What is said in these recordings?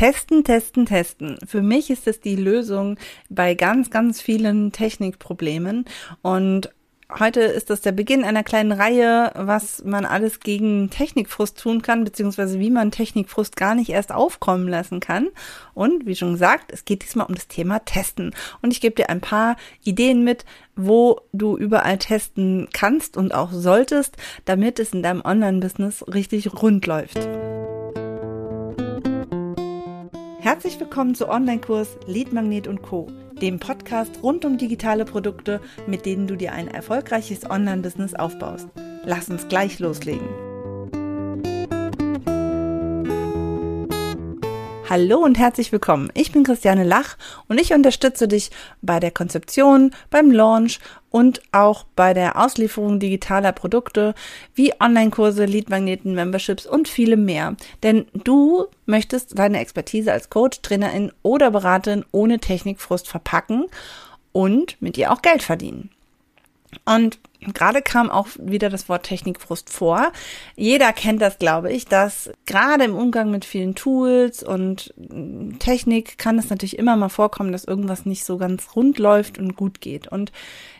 Testen, testen, testen. Für mich ist es die Lösung bei ganz, ganz vielen Technikproblemen. Und Heute ist das der Beginn einer kleinen Reihe, was man alles gegen Technikfrust tun kann, beziehungsweise wie man Technikfrust gar nicht erst aufkommen lassen kann. Und wie schon gesagt, es geht diesmal um das Thema Testen. Und ich gebe dir ein paar Ideen mit, wo du überall testen kannst und auch solltest, damit es in deinem Online-Business richtig rund läuft. Herzlich willkommen zu Online-Kurs Lead Magnet und Co dem Podcast rund um digitale Produkte, mit denen du dir ein erfolgreiches Online-Business aufbaust. Lass uns gleich loslegen. Hallo und herzlich willkommen. Ich bin Christiane Lach und ich unterstütze dich bei der Konzeption, beim Launch und auch bei der Auslieferung digitaler Produkte wie Online-Kurse, Leadmagneten, Memberships und viele mehr. Denn du möchtest deine Expertise als Coach, Trainerin oder Beraterin ohne Technikfrust verpacken und mit ihr auch Geld verdienen. Und gerade kam auch wieder das Wort Technikfrust vor. Jeder kennt das, glaube ich, dass gerade im Umgang mit vielen Tools und Technik kann es natürlich immer mal vorkommen, dass irgendwas nicht so ganz rund läuft und gut geht. Und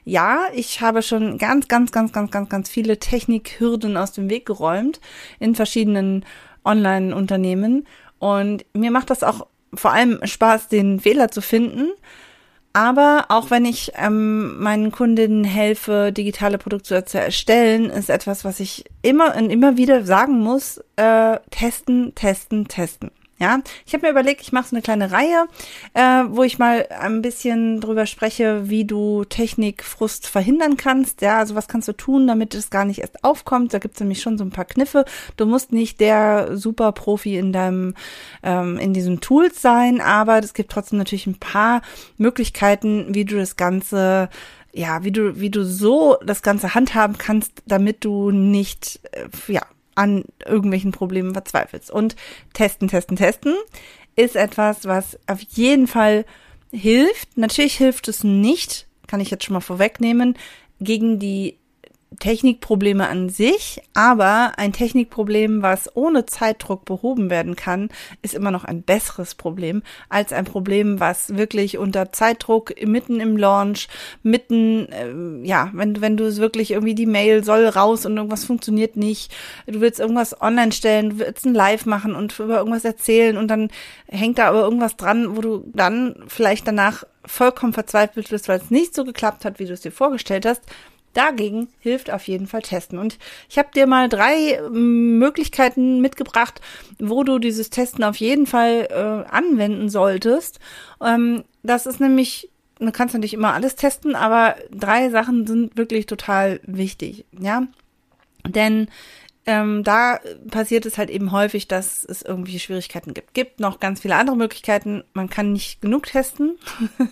ja, ich habe schon ganz, ganz, ganz, ganz, ganz, ganz viele Technikhürden aus dem Weg geräumt in verschiedenen Online-Unternehmen. Und mir macht das auch vor allem Spaß, den Fehler zu finden aber auch wenn ich ähm, meinen Kundinnen helfe, digitale Produkte zu erstellen, ist etwas, was ich immer und immer wieder sagen muss, äh, testen, testen, testen. Ja, ich habe mir überlegt, ich mache so eine kleine Reihe, äh, wo ich mal ein bisschen drüber spreche, wie du Technikfrust verhindern kannst. Ja, also was kannst du tun, damit es gar nicht erst aufkommt. Da gibt's nämlich schon so ein paar Kniffe. Du musst nicht der Superprofi in deinem ähm, in diesem Tools sein, aber es gibt trotzdem natürlich ein paar Möglichkeiten, wie du das Ganze ja, wie du, wie du so das Ganze handhaben kannst, damit du nicht, äh, ja, an irgendwelchen Problemen verzweifelst. Und testen, testen, testen ist etwas, was auf jeden Fall hilft. Natürlich hilft es nicht, kann ich jetzt schon mal vorwegnehmen, gegen die Technikprobleme an sich, aber ein Technikproblem, was ohne Zeitdruck behoben werden kann, ist immer noch ein besseres Problem als ein Problem, was wirklich unter Zeitdruck mitten im Launch, mitten, äh, ja, wenn, wenn du es wirklich irgendwie die Mail soll raus und irgendwas funktioniert nicht, du willst irgendwas online stellen, du willst ein Live machen und über irgendwas erzählen und dann hängt da aber irgendwas dran, wo du dann vielleicht danach vollkommen verzweifelt bist, weil es nicht so geklappt hat, wie du es dir vorgestellt hast, Dagegen hilft auf jeden Fall Testen. Und ich habe dir mal drei ähm, Möglichkeiten mitgebracht, wo du dieses Testen auf jeden Fall äh, anwenden solltest. Ähm, das ist nämlich, du kannst natürlich immer alles testen, aber drei Sachen sind wirklich total wichtig. Ja, denn ähm, da passiert es halt eben häufig, dass es irgendwie Schwierigkeiten gibt. Gibt noch ganz viele andere Möglichkeiten. Man kann nicht genug testen,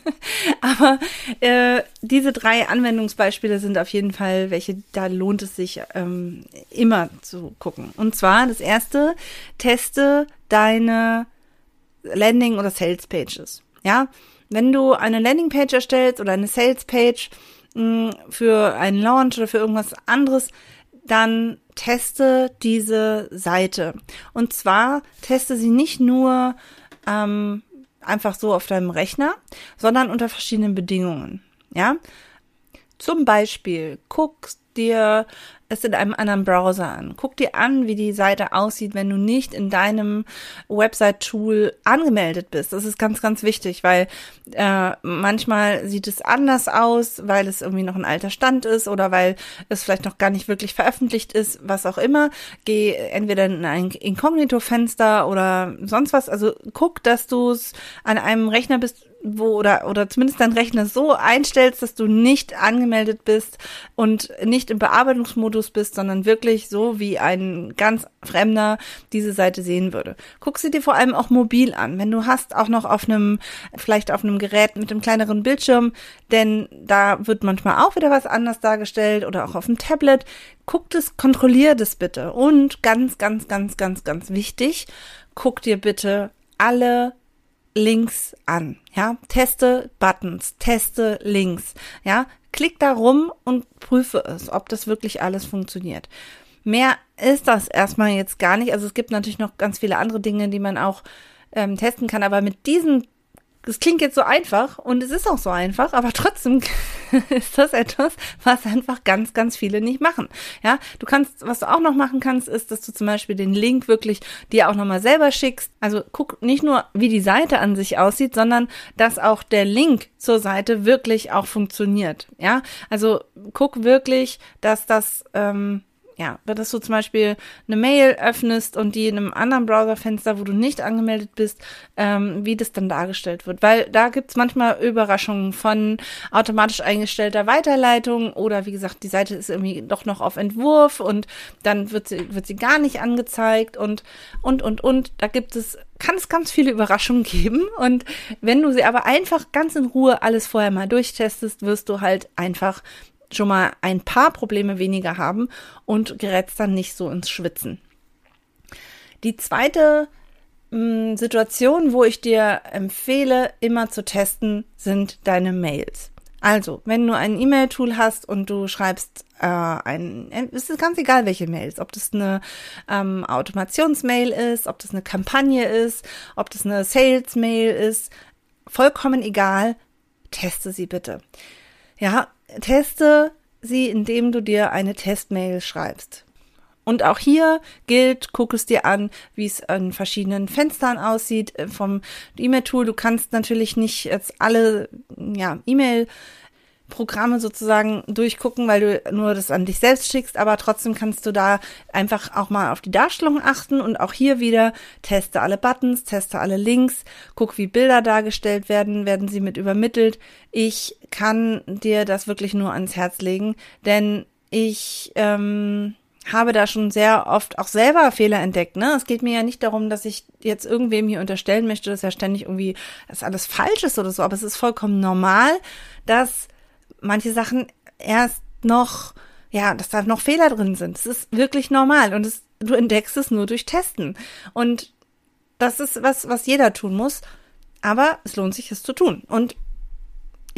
aber äh, diese drei Anwendungsbeispiele sind auf jeden Fall welche, da lohnt es sich ähm, immer zu gucken. Und zwar das erste, teste deine Landing- oder Sales-Pages. Ja, wenn du eine Landing-Page erstellst oder eine Sales-Page mm, für einen Launch oder für irgendwas anderes, dann teste diese Seite. Und zwar teste sie nicht nur ähm, einfach so auf deinem Rechner, sondern unter verschiedenen Bedingungen. Ja, zum Beispiel guckst dir es in einem anderen Browser an. Guck dir an, wie die Seite aussieht, wenn du nicht in deinem Website-Tool angemeldet bist. Das ist ganz, ganz wichtig, weil äh, manchmal sieht es anders aus, weil es irgendwie noch ein alter Stand ist oder weil es vielleicht noch gar nicht wirklich veröffentlicht ist, was auch immer. Geh entweder in ein Inkognito-Fenster oder sonst was. Also guck, dass du es an einem Rechner bist, wo oder oder zumindest dein Rechner so einstellst, dass du nicht angemeldet bist und nicht im Bearbeitungsmodus bist, sondern wirklich so wie ein ganz Fremder diese Seite sehen würde. Guck sie dir vor allem auch mobil an, wenn du hast auch noch auf einem vielleicht auf einem Gerät mit einem kleineren Bildschirm, denn da wird manchmal auch wieder was anders dargestellt oder auch auf dem Tablet. Guck das, kontrollier das bitte und ganz ganz ganz ganz ganz wichtig, guck dir bitte alle Links an. Ja, teste Buttons, teste Links. Ja, klick da rum und prüfe es, ob das wirklich alles funktioniert. Mehr ist das erstmal jetzt gar nicht. Also es gibt natürlich noch ganz viele andere Dinge, die man auch ähm, testen kann. Aber mit diesen das klingt jetzt so einfach und es ist auch so einfach, aber trotzdem ist das etwas, was einfach ganz, ganz viele nicht machen. Ja, du kannst, was du auch noch machen kannst, ist, dass du zum Beispiel den Link wirklich dir auch nochmal selber schickst. Also guck nicht nur, wie die Seite an sich aussieht, sondern dass auch der Link zur Seite wirklich auch funktioniert. Ja, also guck wirklich, dass das ähm, ja, dass du zum Beispiel eine Mail öffnest und die in einem anderen Browserfenster, wo du nicht angemeldet bist, ähm, wie das dann dargestellt wird. Weil da gibt's manchmal Überraschungen von automatisch eingestellter Weiterleitung oder wie gesagt, die Seite ist irgendwie doch noch auf Entwurf und dann wird sie, wird sie gar nicht angezeigt und, und, und, und. Da gibt es kann es ganz viele Überraschungen geben. Und wenn du sie aber einfach ganz in Ruhe alles vorher mal durchtestest, wirst du halt einfach schon mal ein paar Probleme weniger haben und gerätst dann nicht so ins Schwitzen. Die zweite mh, hm, Situation, wo ich dir empfehle, immer zu testen, sind deine Mails. Also, wenn du ein E-Mail-Tool hast und du schreibst äh, ein, es ist ganz egal, welche Mails, ob das eine ähm, Automationsmail ist, ob das eine Kampagne ist, ob das eine Sales-Mail ist, vollkommen egal, teste sie bitte. Ja, teste sie, indem du dir eine Testmail schreibst. Und auch hier gilt, guck es dir an, wie es an verschiedenen Fenstern aussieht äh, vom E-Mail-Tool. Du kannst natürlich nicht jetzt alle ja, E-Mail Programme sozusagen durchgucken, weil du nur das an dich selbst schickst, aber trotzdem kannst du da einfach auch mal auf die Darstellung achten und auch hier wieder teste alle Buttons, teste alle Links, guck, wie Bilder dargestellt werden, werden sie mit übermittelt. Ich kann dir das wirklich nur ans Herz legen, denn ich ähm, habe da schon sehr oft auch selber Fehler entdeckt. Ne? Es geht mir ja nicht darum, dass ich jetzt irgendwem hier unterstellen möchte, dass er ständig irgendwie, dass alles falsch ist oder so, aber es ist vollkommen normal, dass manche Sachen erst noch, ja, dass da noch Fehler drin sind. Es ist wirklich normal und es, du entdeckst es nur durch Testen. Und das ist was, was jeder tun muss. Aber es lohnt sich, es zu tun. Und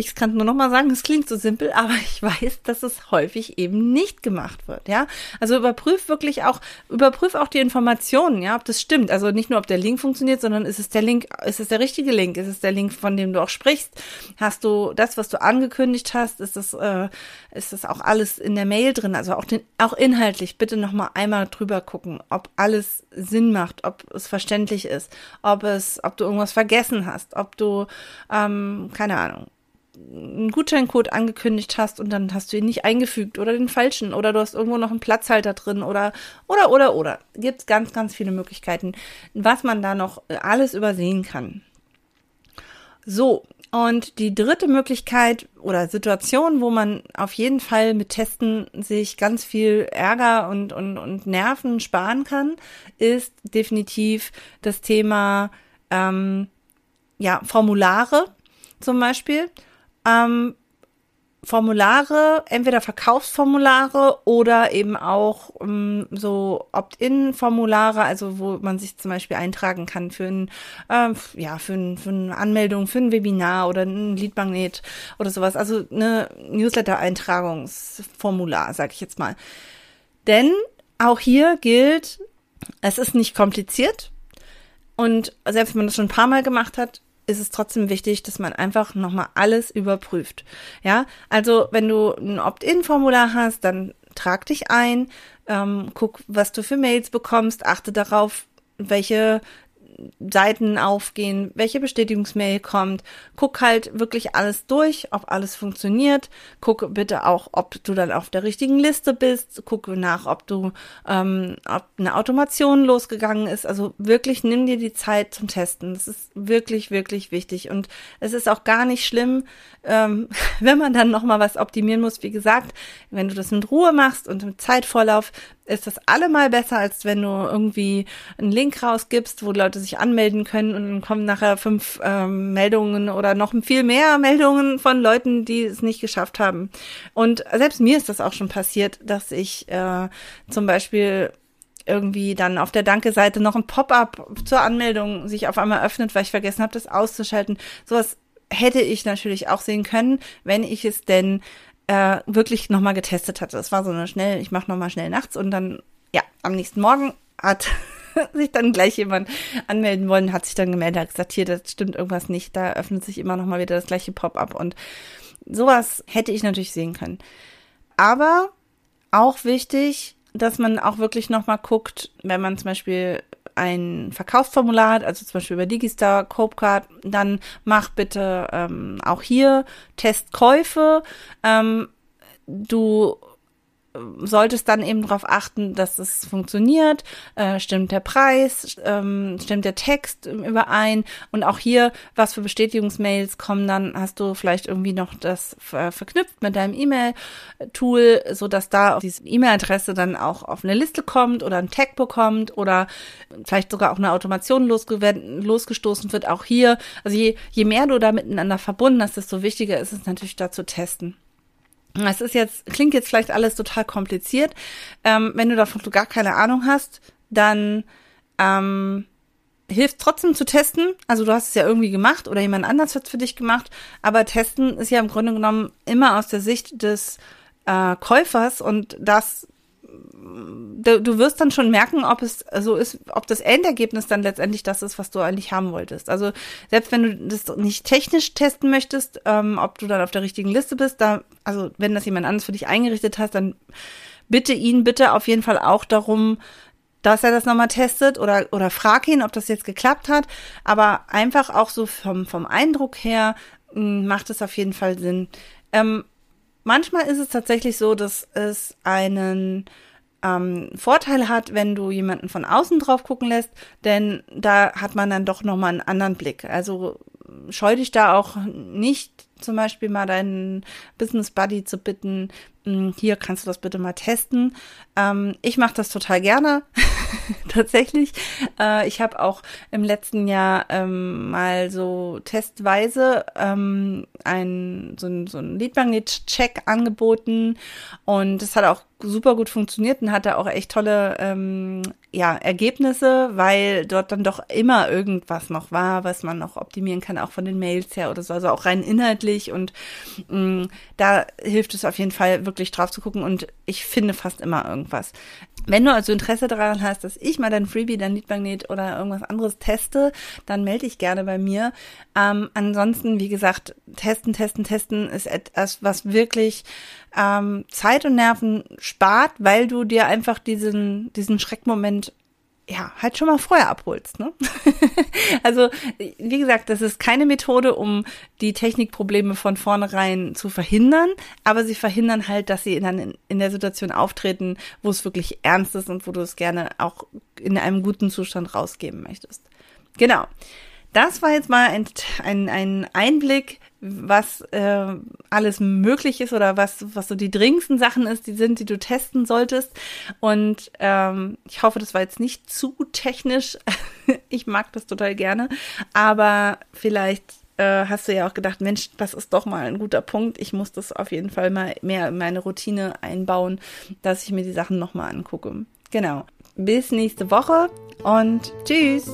ich kann nur noch mal sagen, es klingt so simpel, aber ich weiß, dass es häufig eben nicht gemacht wird, ja. Also überprüf wirklich auch, überprüf auch die Informationen, ja, ob das stimmt. Also nicht nur, ob der Link funktioniert, sondern ist es der Link, ist es der richtige Link, ist es der Link, von dem du auch sprichst? Hast du das, was du angekündigt hast, ist das, äh, ist das auch alles in der Mail drin? Also auch den, auch inhaltlich bitte noch mal einmal drüber gucken, ob alles Sinn macht, ob es verständlich ist, ob es, ob du irgendwas vergessen hast, ob du, ähm, keine Ahnung, einen Gutscheincode angekündigt hast und dann hast du ihn nicht eingefügt oder den falschen oder du hast irgendwo noch einen Platzhalter drin oder oder oder oder. Gibt ganz ganz viele Möglichkeiten, was man da noch alles übersehen kann. So, und die dritte Möglichkeit oder Situation, wo man auf jeden Fall mit Testen sich ganz viel Ärger und, und, und Nerven sparen kann, ist definitiv das Thema ähm, ja, Formulare zum Beispiel ähm, Formulare, entweder Verkaufsformulare oder eben auch ähm, so Opt-in-Formulare, also wo man sich zum Beispiel eintragen kann für ein, äh, ja, für, ein, für eine Anmeldung, für ein Webinar oder ein Leadmagnet oder sowas. Also eine Newsletter-Eintragungsformular, sag ich jetzt mal. Denn auch hier gilt, es ist nicht kompliziert. Und selbst wenn man das schon ein paar Mal gemacht hat, ist es trotzdem wichtig, dass man einfach nochmal alles überprüft. Ja, also wenn du ein Opt-in-Formular hast, dann trag dich ein, ähm, guck, was du für Mails bekommst, achte darauf, welche Seiten aufgehen, welche Bestätigungsmail kommt. Guck halt wirklich alles durch, ob alles funktioniert. Guck bitte auch, ob du dann auf der richtigen Liste bist. Guck nach, ob du, ähm, ob eine Automation losgegangen ist. Also wirklich nimm dir die Zeit zum Testen. Das ist wirklich, wirklich wichtig. Und es ist auch gar nicht schlimm, ähm, wenn man dann nochmal was optimieren muss. Wie gesagt, wenn du das mit Ruhe machst und mit Zeitvorlauf, ist das allemal besser, als wenn du irgendwie einen Link rausgibst, wo Leute sich anmelden können und dann kommen nachher fünf ähm, Meldungen oder noch viel mehr Meldungen von Leuten, die es nicht geschafft haben. Und selbst mir ist das auch schon passiert, dass ich äh, zum Beispiel irgendwie dann auf der Danke-Seite noch ein Pop-up zur Anmeldung sich auf einmal öffnet, weil ich vergessen habe, das auszuschalten. Sowas hätte ich natürlich auch sehen können, wenn ich es denn äh, wirklich nochmal getestet hatte. Es war so eine schnell, ich mache nochmal schnell nachts und dann, ja, am nächsten Morgen hat sich dann gleich jemand anmelden wollen, hat sich dann gemeldet, hat gesagt, hier, das stimmt irgendwas nicht, da öffnet sich immer noch mal wieder das gleiche Pop-up und sowas hätte ich natürlich sehen können. Aber auch wichtig, dass man auch wirklich noch mal guckt, wenn man zum Beispiel ein Verkaufsformular also zum Beispiel über Digistar, Copecard, dann mach bitte ähm, auch hier Testkäufe. Ähm, du solltest dann eben darauf achten, dass es funktioniert, äh, stimmt der Preis, ähm, stimmt der Text überein und auch hier, was für Bestätigungsmails kommen dann, hast du vielleicht irgendwie noch das äh, verknüpft mit deinem E-Mail-Tool, so dass da diese E-Mail-Adresse dann auch auf eine Liste kommt oder ein Tag bekommt oder vielleicht sogar auch eine Automation losgestoßen wird, auch hier. Also je, je mehr du da miteinander verbunden hast, desto wichtiger ist es natürlich da zu testen. Es ist jetzt, klingt jetzt vielleicht alles total kompliziert. Ähm, wenn du davon gar keine Ahnung hast, dann ähm, hilft trotzdem zu testen. Also du hast es ja irgendwie gemacht oder jemand anders hat es für dich gemacht. Aber testen ist ja im Grunde genommen immer aus der Sicht des äh, Käufers und das du, du wirst dann schon merken, ob es so ist, ob das Endergebnis dann letztendlich das ist, was du eigentlich haben wolltest. Also selbst wenn du das nicht technisch testen möchtest, ähm, ob du dann auf der richtigen Liste bist, da, also wenn das jemand anderes für dich eingerichtet hat, dann bitte ihn bitte auf jeden Fall auch darum, dass er das nochmal testet oder, oder frag ihn, ob das jetzt geklappt hat. Aber einfach auch so vom, vom Eindruck her mh, hm, macht es auf jeden Fall Sinn. Ähm, manchmal ist es tatsächlich so, dass es einen ähm, Vorteil hat, wenn du jemanden von außen drauf gucken lässt, denn da hat man dann doch nochmal einen anderen Blick. Also scheu dich da auch nicht zum Beispiel mal deinen Business Buddy zu bitten, hm, hier kannst du das bitte mal testen. Ähm, ich mache das total gerne, tatsächlich. Äh, ich habe auch im letzten Jahr ähm, mal so testweise ähm, ein, so ein, so ein Leadmagnet-Check angeboten und das hat auch super gut funktioniert und hatte auch echt tolle ähm, ja, Ergebnisse, weil dort dann doch immer irgendwas noch war, was man noch optimieren kann, auch von den Mails her oder so, also auch rein inhaltlich und mh, da hilft es auf jeden Fall wirklich drauf zu gucken und ich finde fast immer irgendwas. Wenn du also Interesse daran hast, dass ich mal dein Freebie, dein Leadmagnet oder irgendwas anderes teste, dann melde dich gerne bei mir. Ähm, ansonsten, wie gesagt, testen, testen, testen ist etwas, was wirklich ähm, Zeit und Nerven spart, weil du dir einfach diesen, diesen Schreckmoment ja, halt schon mal vorher abholst, ne? also, wie gesagt, das ist keine Methode, um die Technikprobleme von vornherein zu verhindern, aber sie verhindern halt, dass sie dann in, der Situation auftreten, wo es wirklich ernst ist und wo du es gerne auch in einem guten Zustand rausgeben möchtest. Genau. Das war jetzt mal ein, ein, ein Einblick, was äh, alles möglich ist oder was, was so die dringendsten Sachen ist, die sind, die du testen solltest. Und ähm, ich hoffe, das war jetzt nicht zu technisch. ich mag das total gerne. Aber vielleicht äh, hast du ja auch gedacht, Mensch, das ist doch mal ein guter Punkt. Ich muss das auf jeden Fall mal mehr in meine Routine einbauen, dass ich mir die Sachen nochmal angucke. Genau. Bis nächste Woche und tschüss.